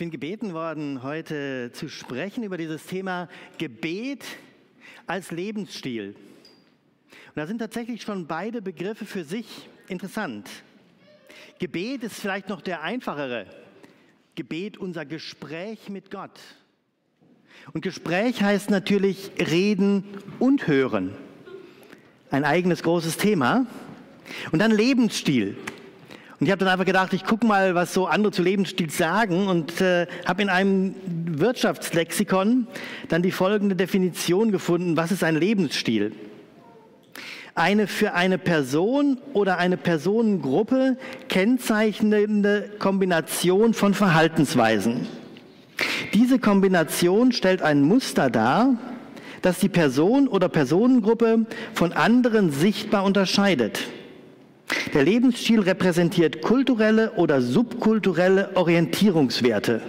bin gebeten worden, heute zu sprechen über dieses Thema Gebet als Lebensstil. Und da sind tatsächlich schon beide Begriffe für sich interessant. Gebet ist vielleicht noch der einfachere. Gebet unser Gespräch mit Gott. Und Gespräch heißt natürlich reden und hören. Ein eigenes großes Thema. Und dann Lebensstil. Und ich habe dann einfach gedacht, ich gucke mal, was so andere zu Lebensstil sagen und äh, habe in einem Wirtschaftslexikon dann die folgende Definition gefunden, was ist ein Lebensstil? Eine für eine Person oder eine Personengruppe kennzeichnende Kombination von Verhaltensweisen. Diese Kombination stellt ein Muster dar, das die Person oder Personengruppe von anderen sichtbar unterscheidet. Der Lebensstil repräsentiert kulturelle oder subkulturelle Orientierungswerte.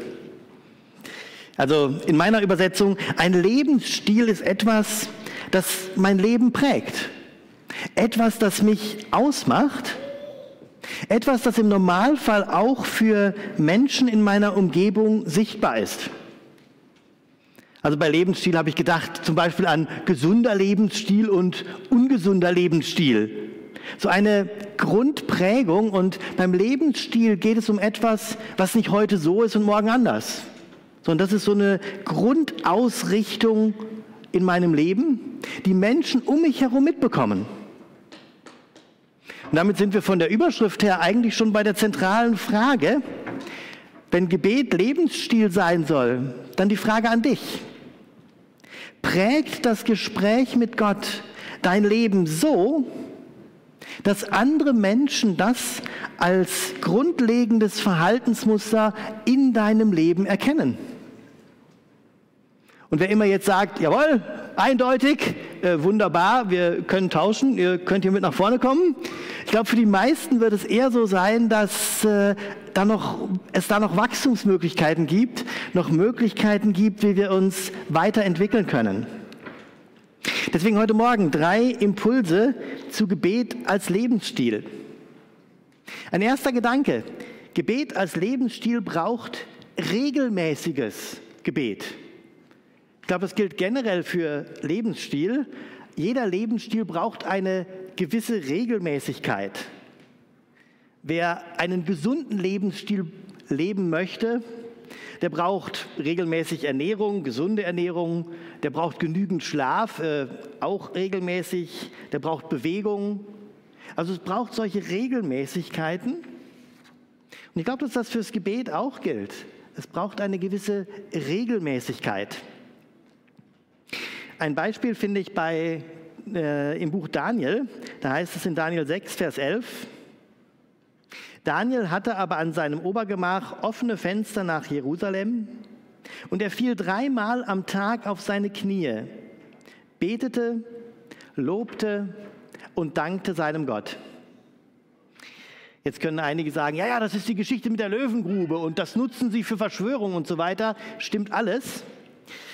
Also in meiner Übersetzung, ein Lebensstil ist etwas, das mein Leben prägt. Etwas, das mich ausmacht. Etwas, das im Normalfall auch für Menschen in meiner Umgebung sichtbar ist. Also bei Lebensstil habe ich gedacht zum Beispiel an gesunder Lebensstil und ungesunder Lebensstil. So eine Grundprägung und beim Lebensstil geht es um etwas, was nicht heute so ist und morgen anders, sondern das ist so eine Grundausrichtung in meinem Leben, die Menschen um mich herum mitbekommen. Und damit sind wir von der Überschrift her eigentlich schon bei der zentralen Frage. Wenn Gebet Lebensstil sein soll, dann die Frage an dich. Prägt das Gespräch mit Gott dein Leben so, dass andere Menschen das als grundlegendes Verhaltensmuster in deinem Leben erkennen. Und wer immer jetzt sagt, jawohl, eindeutig, äh, wunderbar, wir können tauschen, ihr könnt hier mit nach vorne kommen. Ich glaube, für die meisten wird es eher so sein, dass äh, da noch, es da noch Wachstumsmöglichkeiten gibt, noch Möglichkeiten gibt, wie wir uns weiterentwickeln können. Deswegen heute Morgen drei Impulse zu Gebet als Lebensstil. Ein erster Gedanke. Gebet als Lebensstil braucht regelmäßiges Gebet. Ich glaube, das gilt generell für Lebensstil. Jeder Lebensstil braucht eine gewisse Regelmäßigkeit. Wer einen gesunden Lebensstil leben möchte, der braucht regelmäßig Ernährung, gesunde Ernährung, der braucht genügend Schlaf, äh, auch regelmäßig, der braucht Bewegung. Also es braucht solche Regelmäßigkeiten. Und ich glaube, dass das fürs Gebet auch gilt. Es braucht eine gewisse Regelmäßigkeit. Ein Beispiel finde ich bei, äh, im Buch Daniel. Da heißt es in Daniel 6, Vers 11. Daniel hatte aber an seinem Obergemach offene Fenster nach Jerusalem und er fiel dreimal am Tag auf seine Knie, betete, lobte und dankte seinem Gott. Jetzt können einige sagen, ja, ja, das ist die Geschichte mit der Löwengrube und das nutzen sie für Verschwörungen und so weiter. Stimmt alles.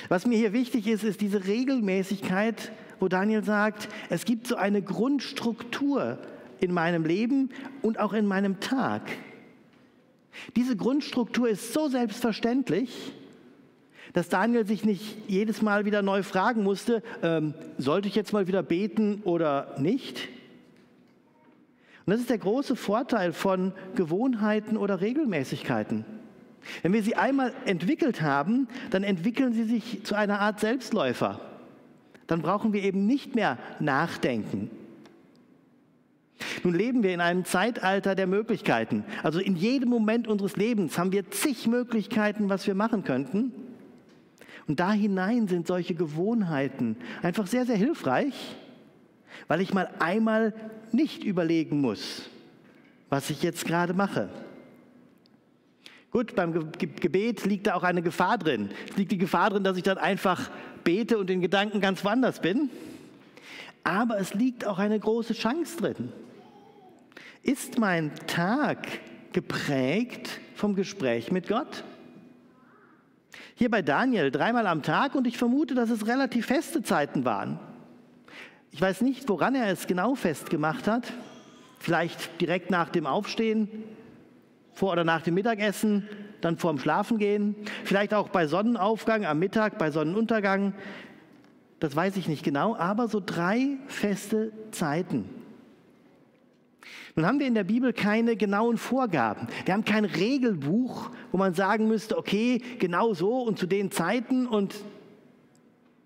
Was mir hier wichtig ist, ist diese Regelmäßigkeit, wo Daniel sagt, es gibt so eine Grundstruktur, in meinem Leben und auch in meinem Tag. Diese Grundstruktur ist so selbstverständlich, dass Daniel sich nicht jedes Mal wieder neu fragen musste, ähm, sollte ich jetzt mal wieder beten oder nicht? Und das ist der große Vorteil von Gewohnheiten oder Regelmäßigkeiten. Wenn wir sie einmal entwickelt haben, dann entwickeln sie sich zu einer Art Selbstläufer. Dann brauchen wir eben nicht mehr nachdenken. Nun leben wir in einem Zeitalter der Möglichkeiten. Also in jedem Moment unseres Lebens haben wir zig Möglichkeiten, was wir machen könnten. Und da hinein sind solche Gewohnheiten einfach sehr, sehr hilfreich, weil ich mal einmal nicht überlegen muss, was ich jetzt gerade mache. Gut, beim Gebet liegt da auch eine Gefahr drin. Es liegt die Gefahr drin, dass ich dann einfach bete und in Gedanken ganz woanders bin. Aber es liegt auch eine große Chance drin. Ist mein Tag geprägt vom Gespräch mit Gott? Hier bei Daniel dreimal am Tag und ich vermute, dass es relativ feste Zeiten waren. Ich weiß nicht, woran er es genau festgemacht hat. Vielleicht direkt nach dem Aufstehen, vor oder nach dem Mittagessen, dann vorm Schlafengehen, vielleicht auch bei Sonnenaufgang, am Mittag, bei Sonnenuntergang. Das weiß ich nicht genau, aber so drei feste Zeiten. Nun haben wir in der Bibel keine genauen Vorgaben. Wir haben kein Regelbuch, wo man sagen müsste, okay, genau so und zu den Zeiten und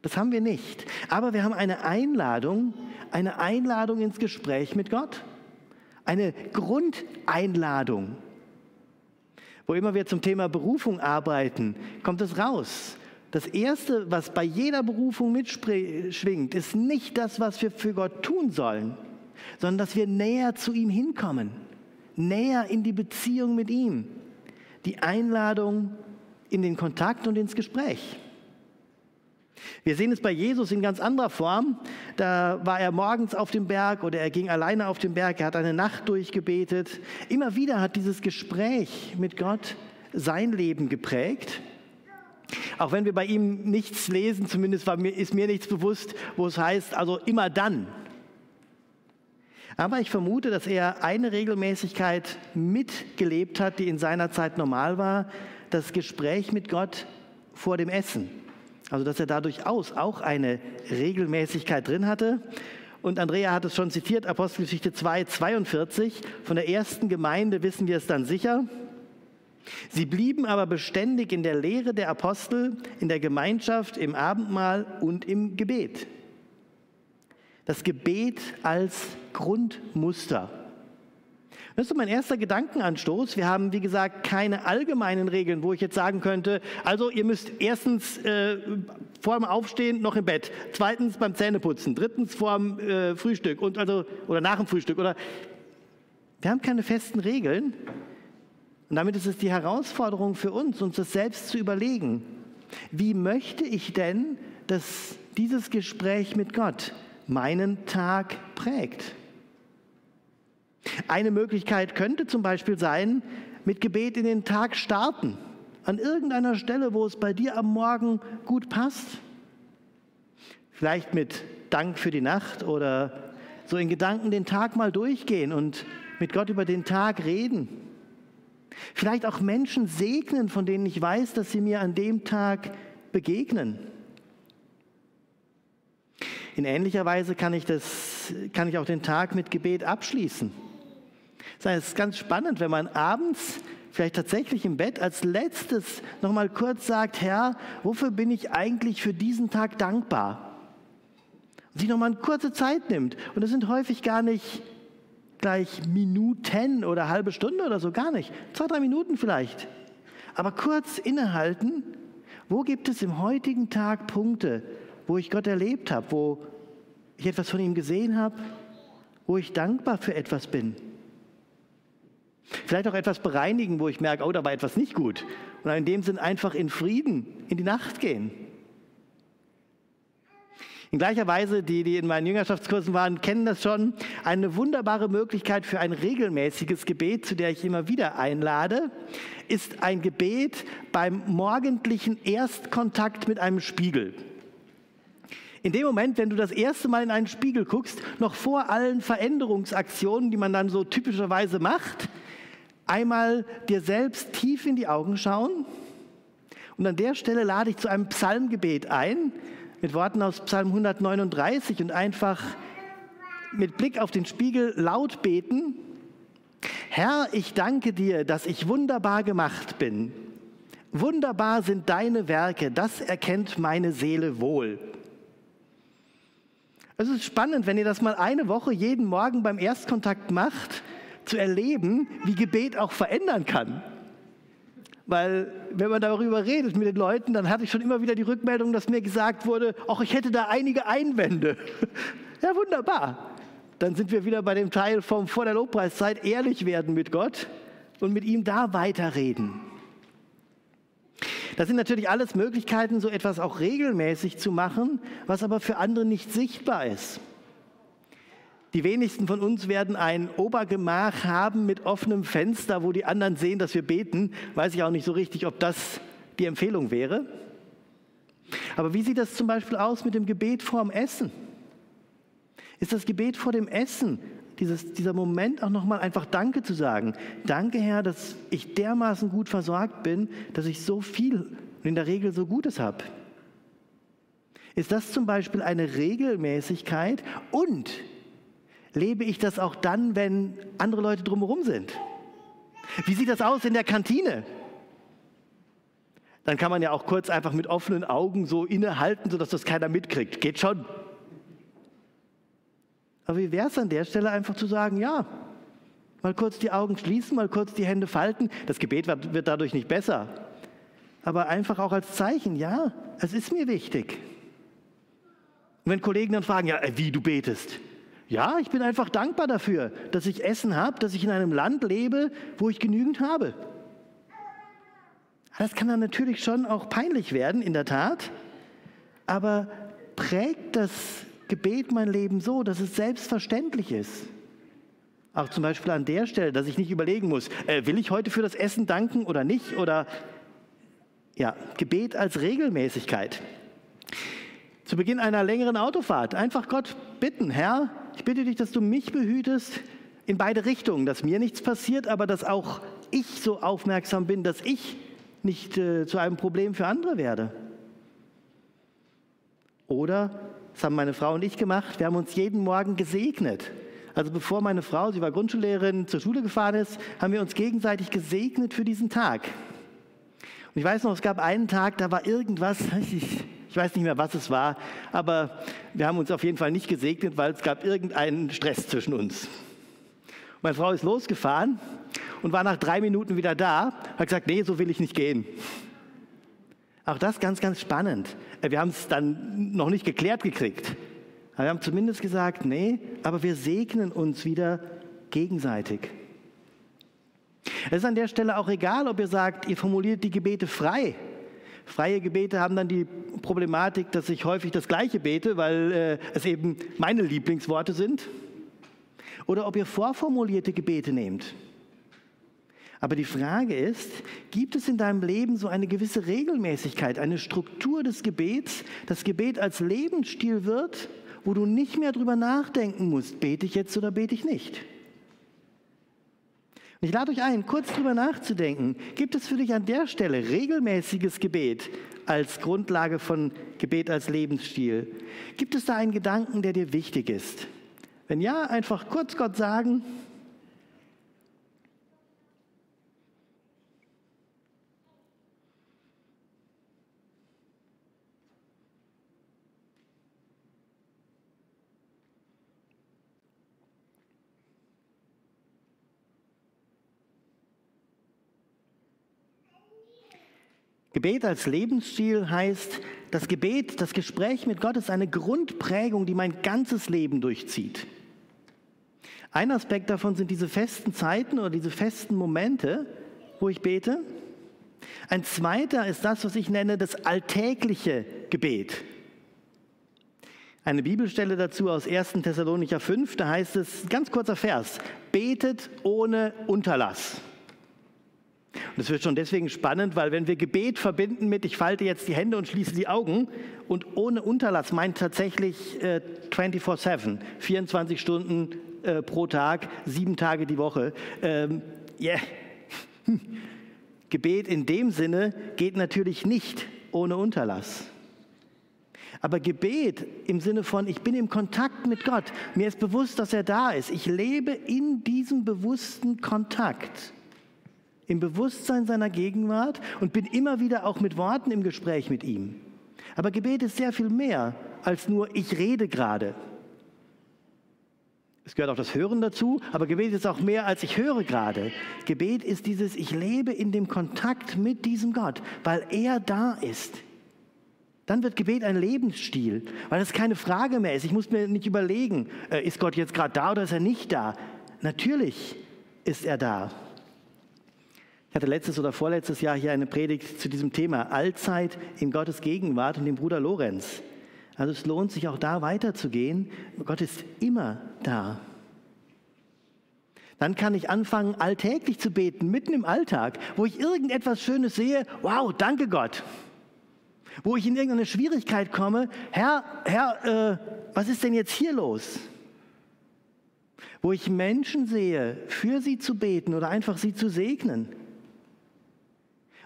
das haben wir nicht. Aber wir haben eine Einladung, eine Einladung ins Gespräch mit Gott. Eine Grundeinladung. Wo immer wir zum Thema Berufung arbeiten, kommt es raus. Das Erste, was bei jeder Berufung mitschwingt, ist nicht das, was wir für Gott tun sollen, sondern dass wir näher zu ihm hinkommen, näher in die Beziehung mit ihm. Die Einladung in den Kontakt und ins Gespräch. Wir sehen es bei Jesus in ganz anderer Form. Da war er morgens auf dem Berg oder er ging alleine auf dem Berg, er hat eine Nacht durchgebetet. Immer wieder hat dieses Gespräch mit Gott sein Leben geprägt. Auch wenn wir bei ihm nichts lesen, zumindest ist mir nichts bewusst, wo es heißt, also immer dann. Aber ich vermute, dass er eine Regelmäßigkeit mitgelebt hat, die in seiner Zeit normal war, das Gespräch mit Gott vor dem Essen. Also dass er da durchaus auch eine Regelmäßigkeit drin hatte. Und Andrea hat es schon zitiert, Apostelgeschichte 2, 42. Von der ersten Gemeinde wissen wir es dann sicher. Sie blieben aber beständig in der Lehre der Apostel, in der Gemeinschaft, im Abendmahl und im Gebet. Das Gebet als Grundmuster. Das ist mein erster Gedankenanstoß. Wir haben, wie gesagt, keine allgemeinen Regeln, wo ich jetzt sagen könnte, also ihr müsst erstens äh, vor dem Aufstehen noch im Bett, zweitens beim Zähneputzen, drittens vor dem äh, Frühstück und also, oder nach dem Frühstück. Oder wir haben keine festen Regeln. Und damit ist es die Herausforderung für uns, uns das selbst zu überlegen. Wie möchte ich denn, dass dieses Gespräch mit Gott meinen Tag prägt? Eine Möglichkeit könnte zum Beispiel sein, mit Gebet in den Tag starten. An irgendeiner Stelle, wo es bei dir am Morgen gut passt. Vielleicht mit Dank für die Nacht oder so in Gedanken den Tag mal durchgehen und mit Gott über den Tag reden. Vielleicht auch Menschen segnen, von denen ich weiß, dass sie mir an dem Tag begegnen. In ähnlicher Weise kann ich, das, kann ich auch den Tag mit Gebet abschließen. Es ist ganz spannend, wenn man abends vielleicht tatsächlich im Bett als letztes nochmal kurz sagt, Herr, wofür bin ich eigentlich für diesen Tag dankbar? Und sich nochmal eine kurze Zeit nimmt. Und es sind häufig gar nicht gleich Minuten oder halbe Stunde oder so, gar nicht. Zwei, drei Minuten vielleicht. Aber kurz innehalten, wo gibt es im heutigen Tag Punkte, wo ich Gott erlebt habe, wo ich etwas von ihm gesehen habe, wo ich dankbar für etwas bin? Vielleicht auch etwas bereinigen, wo ich merke, oh, da war etwas nicht gut. Und in dem Sinn einfach in Frieden in die Nacht gehen. In gleicher Weise, die, die in meinen Jüngerschaftskursen waren, kennen das schon. Eine wunderbare Möglichkeit für ein regelmäßiges Gebet, zu der ich immer wieder einlade, ist ein Gebet beim morgendlichen Erstkontakt mit einem Spiegel. In dem Moment, wenn du das erste Mal in einen Spiegel guckst, noch vor allen Veränderungsaktionen, die man dann so typischerweise macht, einmal dir selbst tief in die Augen schauen. Und an der Stelle lade ich zu einem Psalmgebet ein, mit Worten aus Psalm 139 und einfach mit Blick auf den Spiegel laut beten. Herr, ich danke dir, dass ich wunderbar gemacht bin. Wunderbar sind deine Werke, das erkennt meine Seele wohl. Es ist spannend, wenn ihr das mal eine Woche jeden Morgen beim Erstkontakt macht zu erleben, wie Gebet auch verändern kann. Weil wenn man darüber redet mit den Leuten, dann hatte ich schon immer wieder die Rückmeldung, dass mir gesagt wurde, auch ich hätte da einige Einwände. ja, wunderbar. Dann sind wir wieder bei dem Teil vom vor der Lobpreiszeit, ehrlich werden mit Gott und mit ihm da weiterreden. Das sind natürlich alles Möglichkeiten, so etwas auch regelmäßig zu machen, was aber für andere nicht sichtbar ist. Die wenigsten von uns werden ein Obergemach haben mit offenem Fenster, wo die anderen sehen, dass wir beten. Weiß ich auch nicht so richtig, ob das die Empfehlung wäre. Aber wie sieht das zum Beispiel aus mit dem Gebet vorm Essen? Ist das Gebet vor dem Essen dieses, dieser Moment auch nochmal einfach Danke zu sagen. Danke, Herr, dass ich dermaßen gut versorgt bin, dass ich so viel und in der Regel so Gutes habe. Ist das zum Beispiel eine Regelmäßigkeit und lebe ich das auch dann, wenn andere Leute drumherum sind? Wie sieht das aus in der Kantine? Dann kann man ja auch kurz einfach mit offenen Augen so innehalten, sodass das keiner mitkriegt. Geht schon. Aber wie wäre es an der Stelle einfach zu sagen, ja, mal kurz die Augen schließen, mal kurz die Hände falten. Das Gebet wird, dadurch nicht besser. Aber einfach auch als Zeichen, ja, es ist mir wichtig. Und wenn Kollegen dann fragen, ja, äh, wie du betest. Ja, ich bin einfach dankbar dafür, dass ich Essen habe, dass ich in einem Land lebe, wo ich genügend habe. Das kann dann natürlich schon auch peinlich werden, in der Tat. Aber prägt das Gebet mein Leben so, dass es selbstverständlich ist? Auch zum Beispiel an der Stelle, dass ich nicht überlegen muss, äh, will ich heute für das Essen danken oder nicht? Oder ja, Gebet als Regelmäßigkeit. Zu Beginn einer längeren Autofahrt einfach Gott bitten, Herr, ich bitte dich, dass du mich behütest in beide Richtungen, dass mir nichts passiert, aber dass auch ich so aufmerksam bin, dass ich nicht äh, zu einem Problem für andere werde. Oder, das haben meine Frau und ich gemacht, wir haben uns jeden Morgen gesegnet. Also bevor meine Frau, sie war Grundschullehrerin, zur Schule gefahren ist, haben wir uns gegenseitig gesegnet für diesen Tag. Und ich weiß noch, es gab einen Tag, da war irgendwas, ich, ich weiß nicht mehr, was es war, aber wir haben uns auf jeden Fall nicht gesegnet, weil es gab irgendeinen Stress zwischen uns. Meine Frau ist losgefahren und war nach drei Minuten wieder da, hat gesagt, nee, so will ich nicht gehen. Auch das ganz, ganz spannend. Äh, wir haben es dann noch nicht geklärt gekriegt. Aber wir haben zumindest gesagt, nee, aber wir segnen uns wieder gegenseitig. Es ist an der Stelle auch egal, ob ihr sagt, ihr formuliert die Gebete frei. Freie Gebete haben dann die Problematik, dass ich häufig das Gleiche bete, weil äh, es eben meine Lieblingsworte sind. Oder ob ihr vorformulierte Gebete nehmt. Aber die Frage ist, gibt es in deinem Leben so eine gewisse Regelmäßigkeit, eine Struktur des Gebets, das Gebet als Lebensstil wird, wo du nicht mehr drüber nachdenken musst, bete ich jetzt oder bete ich nicht? Und ich lade euch ein, kurz drüber nachzudenken. Gibt es für dich an der Stelle regelmäßiges Gebet als Grundlage von Gebet als Lebensstil? Gibt es da einen Gedanken, der dir wichtig ist? Wenn ja, einfach kurz Gott sagen, Gebet als Lebensstil heißt, das Gebet, das Gespräch mit Gott ist eine Grundprägung, die mein ganzes Leben durchzieht. Ein Aspekt davon sind diese festen Zeiten oder diese festen Momente, wo ich bete. Ein zweiter ist das, was ich nenne, das alltägliche Gebet. Eine Bibelstelle dazu aus 1. Thessalonicher 5, da heißt es, ganz kurzer Vers, betet ohne Unterlass. Und es wird schon deswegen spannend, weil wenn wir Gebet verbinden mit, ich falte jetzt die Hände und schließe die Augen und ohne Unterlass meint tatsächlich äh, 24-7, 24 Stunden äh, pro Tag, sieben Tage die Woche. Ähm, yeah. Gebet in dem Sinne geht natürlich nicht ohne Unterlass. Aber Gebet im Sinne von, ich bin im Kontakt mit Gott, mir ist bewusst, dass er da ist, ich lebe in diesem bewussten Kontakt im Bewusstsein seiner Gegenwart und bin immer wieder auch mit Worten im Gespräch mit ihm. Aber Gebet ist sehr viel mehr als nur ich rede gerade. Es gehört auch das Hören dazu, aber Gebet ist auch mehr als ich höre gerade. Gebet ist dieses, ich lebe in dem Kontakt mit diesem Gott, weil er da ist. Dann wird Gebet ein Lebensstil, weil es keine Frage mehr ist. Ich muss mir nicht überlegen, äh, ist Gott jetzt gerade da oder ist er nicht da? Natürlich ist er da. Ich hatte letztes oder vorletztes Jahr hier eine Predigt zu diesem Thema Allzeit in Gottes Gegenwart und dem Bruder Lorenz. Also es lohnt sich auch da weiterzugehen. Gott ist immer da. Dann kann ich anfangen, alltäglich zu beten, mitten im Alltag, wo ich irgendetwas Schönes sehe. Wow, danke Gott. Wo ich in irgendeine Schwierigkeit komme. Herr, Herr, äh, was ist denn jetzt hier los? wo ich Menschen sehe, für sie zu beten oder einfach sie zu segnen.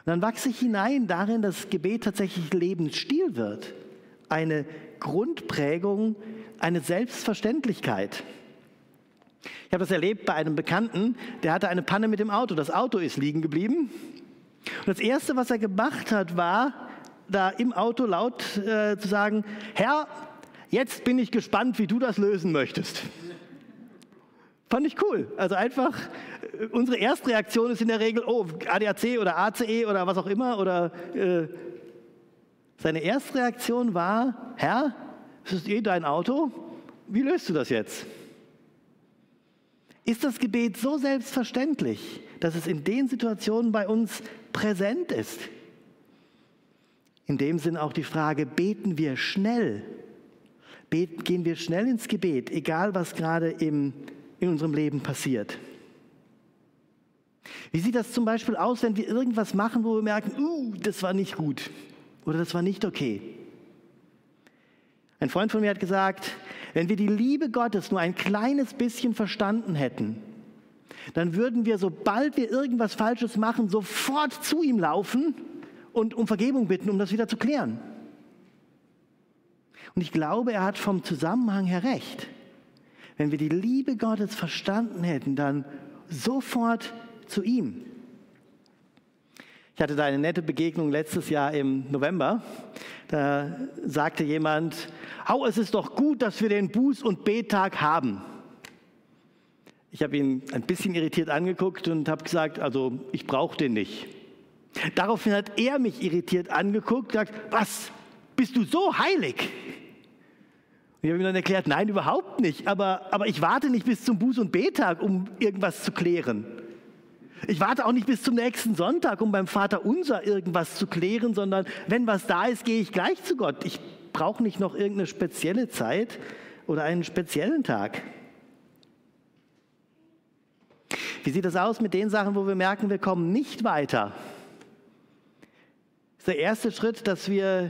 Und dann wachse ich hinein darin, dass Gebet tatsächlich Lebensstil wird, eine Grundprägung, eine Selbstverständlichkeit. Ich habe das erlebt bei einem Bekannten, der hatte eine Panne mit dem Auto. Das Auto ist liegen geblieben. Und das Erste, was er gemacht hat, war, da im Auto laut äh, zu sagen, Herr, jetzt bin ich gespannt, wie du das lösen möchtest. Fand ich cool. Also einfach, äh, unsere Erstreaktion ist in der Regel, oh, ADAC oder ACE oder was auch immer. Oder äh, seine Erstreaktion war, Herr, es ist eh dein Auto, wie löst du das jetzt? Ist das Gebet so selbstverständlich, dass es in den Situationen bei uns präsent ist? In dem Sinn auch die Frage, beten wir schnell? Beten, gehen wir schnell ins Gebet, egal was gerade im, in unserem Leben passiert? Wie sieht das zum Beispiel aus, wenn wir irgendwas machen, wo wir merken, uh, das war nicht gut oder das war nicht okay? Ein Freund von mir hat gesagt, wenn wir die Liebe Gottes nur ein kleines bisschen verstanden hätten, dann würden wir, sobald wir irgendwas Falsches machen, sofort zu ihm laufen und um Vergebung bitten, um das wieder zu klären. Und ich glaube, er hat vom Zusammenhang her recht. Wenn wir die Liebe Gottes verstanden hätten, dann sofort zu ihm. Ich hatte da eine nette Begegnung letztes Jahr im November. Da sagte jemand, oh, es ist doch gut, dass wir den Buß- und Bettag haben. Ich habe ihn ein bisschen irritiert angeguckt und habe gesagt, also ich brauche den nicht. Daraufhin hat er mich irritiert angeguckt und gesagt, was, bist du so heilig? Ich habe ihm dann erklärt, nein, überhaupt nicht, aber, aber ich warte nicht bis zum Buß- und Bettag, um irgendwas zu klären. Ich warte auch nicht bis zum nächsten Sonntag, um beim Vater unser irgendwas zu klären, sondern wenn was da ist, gehe ich gleich zu Gott. Ich brauche nicht noch irgendeine spezielle Zeit oder einen speziellen Tag. Wie sieht es aus mit den Sachen, wo wir merken, wir kommen nicht weiter? Ist der erste Schritt, dass wir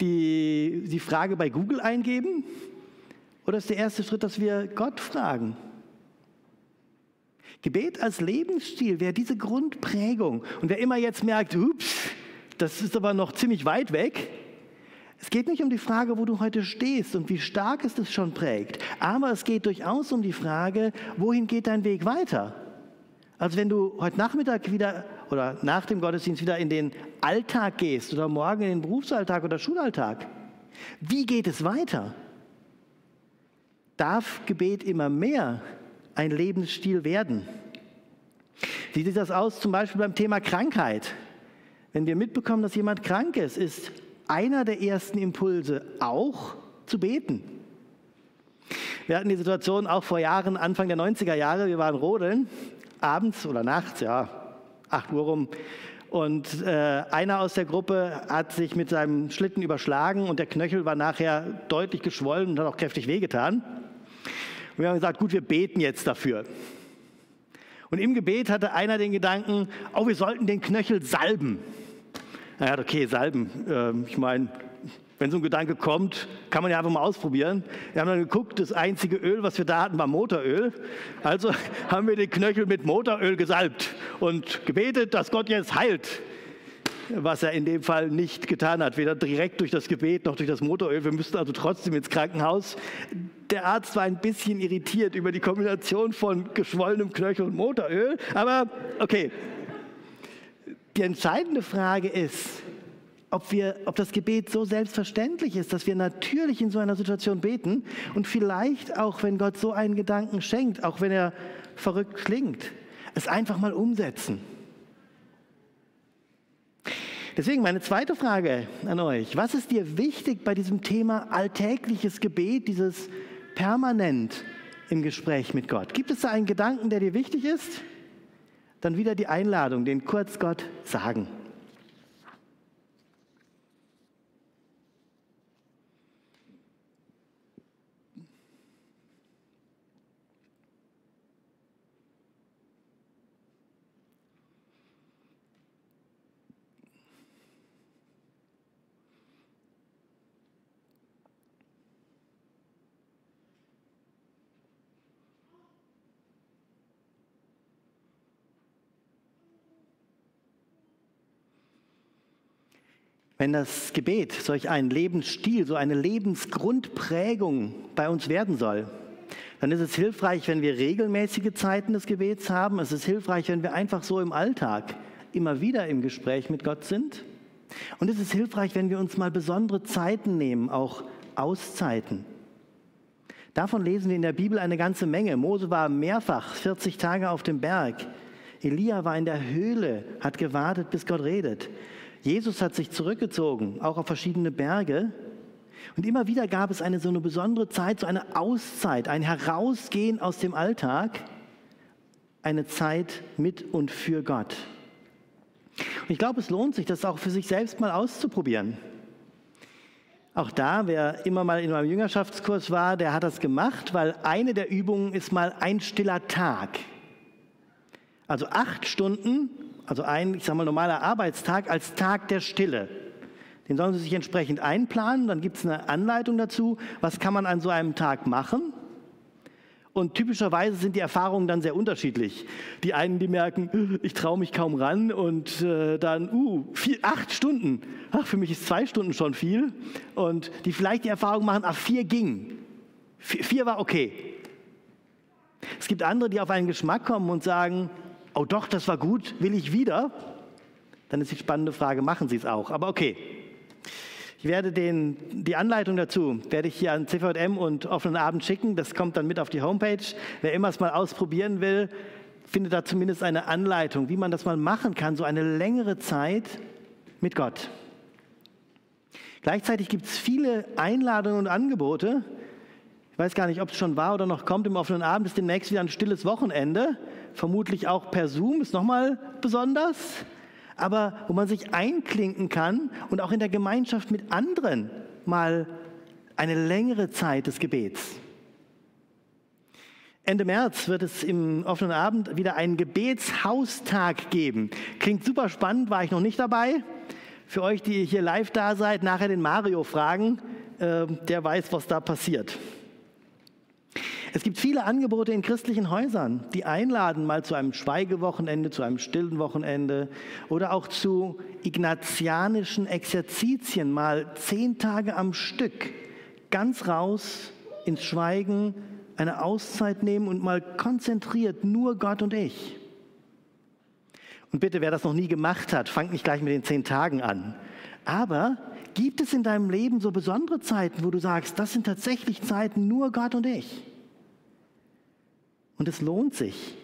die, die Frage bei Google eingeben? Oder ist der erste Schritt, dass wir Gott fragen? Gebet als Lebensstil wäre diese Grundprägung. Und wer immer jetzt merkt, ups, das ist aber noch ziemlich weit weg, es geht nicht um die Frage, wo du heute stehst und wie stark es das schon prägt, aber es geht durchaus um die Frage, wohin geht dein Weg weiter? Also wenn du heute Nachmittag wieder oder nach dem Gottesdienst wieder in den Alltag gehst oder morgen in den Berufsalltag oder Schulalltag, wie geht es weiter? Darf Gebet immer mehr ein Lebensstil werden. Wie sieht das aus zum Beispiel beim Thema Krankheit? Wenn wir mitbekommen, dass jemand krank ist, ist einer der ersten Impulse auch zu beten. Wir hatten die Situation auch vor Jahren, Anfang der 90er Jahre, wir waren rodeln, abends oder nachts, ja, 8 Uhr rum. Und äh, einer aus der Gruppe hat sich mit seinem Schlitten überschlagen und der Knöchel war nachher deutlich geschwollen und hat auch kräftig wehgetan. Und wir haben gesagt, gut, wir beten jetzt dafür. Und im Gebet hatte einer den Gedanken, oh, wir sollten den Knöchel salben. Er hat, okay, salben. Ähm, ich meine, wenn so ein Gedanke kommt, kann man ja einfach mal ausprobieren. Wir haben dann geguckt, das einzige Öl, was wir da hatten, war Motoröl. Also haben wir den Knöchel mit Motoröl gesalbt und gebetet, dass Gott jetzt heilt was er in dem Fall nicht getan hat, weder direkt durch das Gebet noch durch das Motoröl. Wir müssten also trotzdem ins Krankenhaus. Der Arzt war ein bisschen irritiert über die Kombination von geschwollenem Knöchel und Motoröl, aber okay. Die entscheidende Frage ist, ob, wir, ob das Gebet so selbstverständlich ist, dass wir natürlich in so einer Situation beten und vielleicht auch, wenn Gott so einen Gedanken schenkt, auch wenn er verrückt klingt, es einfach mal umsetzen. Deswegen meine zweite Frage an euch. Was ist dir wichtig bei diesem Thema alltägliches Gebet, dieses permanent im Gespräch mit Gott? Gibt es da einen Gedanken, der dir wichtig ist? Dann wieder die Einladung, den kurz Gott sagen. Wenn das Gebet solch ein Lebensstil, so eine Lebensgrundprägung bei uns werden soll, dann ist es hilfreich, wenn wir regelmäßige Zeiten des Gebets haben. Es ist hilfreich, wenn wir einfach so im Alltag immer wieder im Gespräch mit Gott sind. Und es ist hilfreich, wenn wir uns mal besondere Zeiten nehmen, auch Auszeiten. Davon lesen wir in der Bibel eine ganze Menge. Mose war mehrfach 40 Tage auf dem Berg. Elia war in der Höhle, hat gewartet, bis Gott redet. Jesus hat sich zurückgezogen, auch auf verschiedene Berge. Und immer wieder gab es eine so eine besondere Zeit, so eine Auszeit, ein Herausgehen aus dem Alltag, eine Zeit mit und für Gott. Und ich glaube, es lohnt sich, das auch für sich selbst mal auszuprobieren. Auch da, wer immer mal in meinem Jüngerschaftskurs war, der hat das gemacht, weil eine der Übungen ist mal ein stiller Tag. Also acht Stunden also ein, ich sage mal, normaler Arbeitstag als Tag der Stille. Den sollen Sie sich entsprechend einplanen. Dann gibt es eine Anleitung dazu, was kann man an so einem Tag machen. Und typischerweise sind die Erfahrungen dann sehr unterschiedlich. Die einen, die merken, ich traue mich kaum ran und äh, dann, uh, vier, acht Stunden. Ach, für mich ist zwei Stunden schon viel. Und die vielleicht die Erfahrung machen, ach, vier ging. Vier, vier war okay. Es gibt andere, die auf einen Geschmack kommen und sagen, oh doch, das war gut, will ich wieder? Dann ist die spannende Frage, machen Sie es auch? Aber okay. Ich werde den, die Anleitung dazu, werde ich hier an CVM und offenen Abend schicken. Das kommt dann mit auf die Homepage. Wer immer es mal ausprobieren will, findet da zumindest eine Anleitung, wie man das mal machen kann, so eine längere Zeit mit Gott. Gleichzeitig gibt es viele Einladungen und Angebote. Ich weiß gar nicht, ob es schon war oder noch kommt. Im offenen Abend ist demnächst wieder ein stilles Wochenende vermutlich auch per Zoom, ist nochmal besonders, aber wo man sich einklinken kann und auch in der Gemeinschaft mit anderen mal eine längere Zeit des Gebets. Ende März wird es im offenen Abend wieder einen Gebetshaustag geben. Klingt super spannend, war ich noch nicht dabei. Für euch, die hier live da seid, nachher den Mario fragen, äh, der weiß, was da passiert. Es gibt viele Angebote in christlichen Häusern, die einladen mal zu einem Schweigewochenende, zu einem stillen Wochenende oder auch zu ignatianischen Exerzitien, mal zehn Tage am Stück, ganz raus ins Schweigen, eine Auszeit nehmen und mal konzentriert nur Gott und ich. Und bitte, wer das noch nie gemacht hat, fangt nicht gleich mit den zehn Tagen an. Aber gibt es in deinem Leben so besondere Zeiten, wo du sagst, das sind tatsächlich Zeiten nur Gott und ich? Und es lohnt sich.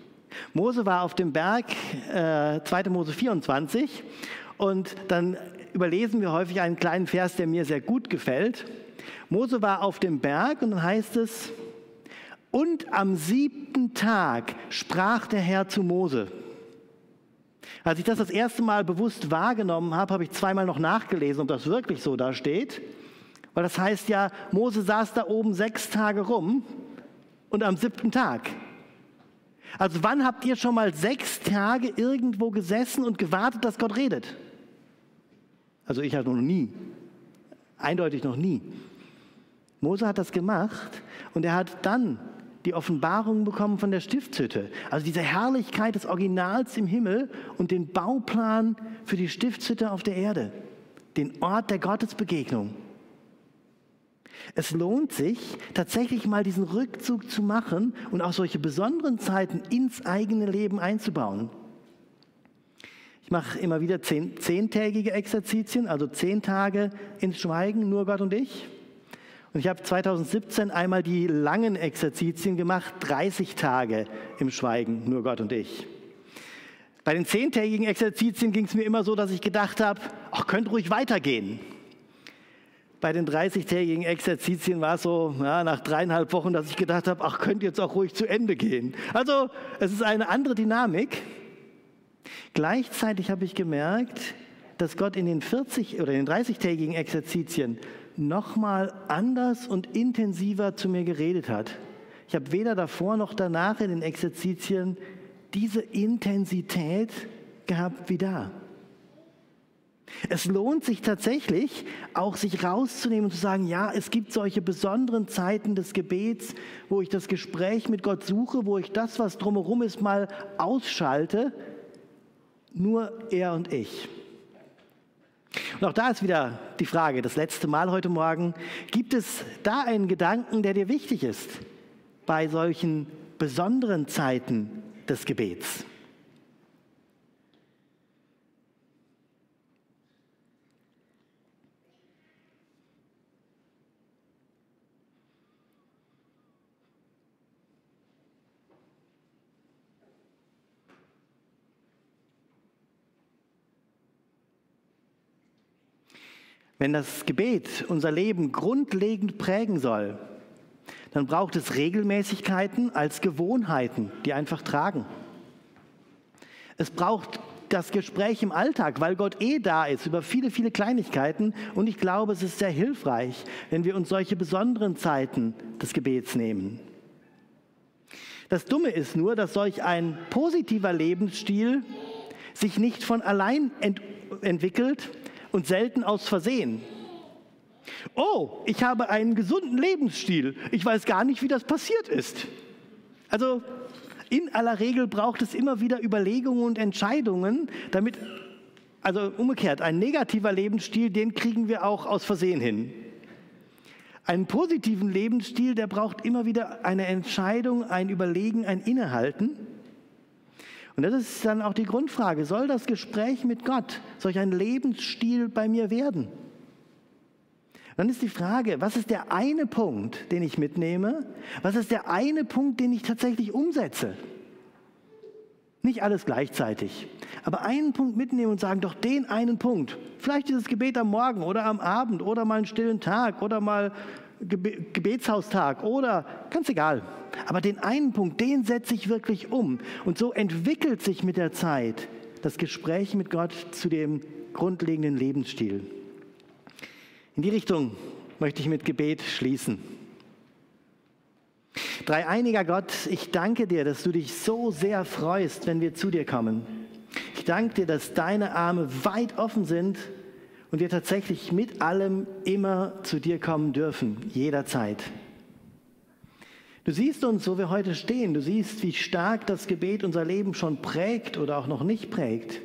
Mose war auf dem Berg, äh, 2. Mose 24, und dann überlesen wir häufig einen kleinen Vers, der mir sehr gut gefällt. Mose war auf dem Berg und dann heißt es, und am siebten Tag sprach der Herr zu Mose. Als ich das das erste Mal bewusst wahrgenommen habe, habe ich zweimal noch nachgelesen, ob das wirklich so da steht. Weil das heißt ja, Mose saß da oben sechs Tage rum und am siebten Tag also wann habt ihr schon mal sechs Tage irgendwo gesessen und gewartet, dass Gott redet? Also ich habe noch nie. Eindeutig noch nie. Mose hat das gemacht und er hat dann die Offenbarung bekommen von der Stiftshütte. Also diese Herrlichkeit des Originals im Himmel und den Bauplan für die Stiftshütte auf der Erde. Den Ort der Gottesbegegnung. Es lohnt sich, tatsächlich mal diesen Rückzug zu machen und auch solche besonderen Zeiten ins eigene Leben einzubauen. Ich mache immer wieder zehn, zehntägige Exerzitien, also zehn Tage ins Schweigen, nur Gott und ich. Und ich habe 2017 einmal die langen Exerzitien gemacht, 30 Tage im Schweigen, nur Gott und ich. Bei den zehntägigen Exerzitien ging es mir immer so, dass ich gedacht habe, ach, könnte ruhig weitergehen bei den 30-tägigen Exerzitien war es so ja, nach dreieinhalb Wochen, dass ich gedacht habe, ach, könnte jetzt auch ruhig zu Ende gehen. Also es ist eine andere Dynamik. Gleichzeitig habe ich gemerkt, dass Gott in den 40 oder den 30-tägigen Exerzitien nochmal anders und intensiver zu mir geredet hat. Ich habe weder davor noch danach in den Exerzitien diese Intensität gehabt wie da. Es lohnt sich tatsächlich, auch sich rauszunehmen und zu sagen, ja, es gibt solche besonderen Zeiten des Gebets, wo ich das Gespräch mit Gott suche, wo ich das, was drumherum ist, mal ausschalte. Nur er und ich. Und auch da ist wieder die Frage, das letzte Mal heute Morgen, gibt es da einen Gedanken, der dir wichtig ist bei solchen besonderen Zeiten des Gebets? Wenn das Gebet unser Leben grundlegend prägen soll, dann braucht es Regelmäßigkeiten als Gewohnheiten, die einfach tragen. Es braucht das Gespräch im Alltag, weil Gott eh da ist, über viele, viele Kleinigkeiten. Und ich glaube, es ist sehr hilfreich, wenn wir uns solche besonderen Zeiten des Gebets nehmen. Das Dumme ist nur, dass solch ein positiver Lebensstil sich nicht von allein ent entwickelt, und selten aus Versehen. Oh, ich habe einen gesunden Lebensstil. Ich weiß gar nicht, wie das passiert ist. Also in aller Regel braucht es immer wieder Überlegungen und Entscheidungen, damit, also umgekehrt, ein negativer Lebensstil, den kriegen wir auch aus Versehen hin. Einen positiven Lebensstil, der braucht immer wieder eine Entscheidung, ein Überlegen, ein Innehalten. Und das ist dann auch die Grundfrage, soll das Gespräch mit Gott solch ein Lebensstil bei mir werden? Dann ist die Frage, was ist der eine Punkt, den ich mitnehme? Was ist der eine Punkt, den ich tatsächlich umsetze? Nicht alles gleichzeitig, aber einen Punkt mitnehmen und sagen, doch den einen Punkt. Vielleicht dieses Gebet am Morgen oder am Abend oder mal einen stillen Tag oder mal Gebetshaustag oder ganz egal. Aber den einen Punkt, den setze ich wirklich um. Und so entwickelt sich mit der Zeit das Gespräch mit Gott zu dem grundlegenden Lebensstil. In die Richtung möchte ich mit Gebet schließen. Dreieiniger Gott, ich danke dir, dass du dich so sehr freust, wenn wir zu dir kommen. Ich danke dir, dass deine Arme weit offen sind und wir tatsächlich mit allem immer zu dir kommen dürfen, jederzeit. Du siehst uns, wo wir heute stehen. Du siehst, wie stark das Gebet unser Leben schon prägt oder auch noch nicht prägt.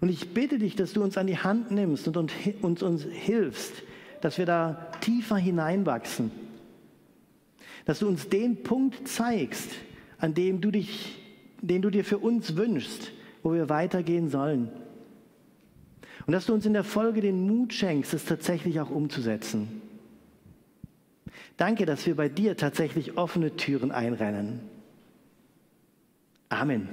Und ich bitte dich, dass du uns an die Hand nimmst und uns, uns hilfst, dass wir da tiefer hineinwachsen. Dass du uns den Punkt zeigst, an dem du dich, den du dir für uns wünschst, wo wir weitergehen sollen. Und dass du uns in der Folge den Mut schenkst, es tatsächlich auch umzusetzen. Danke, dass wir bei dir tatsächlich offene Türen einrennen. Amen.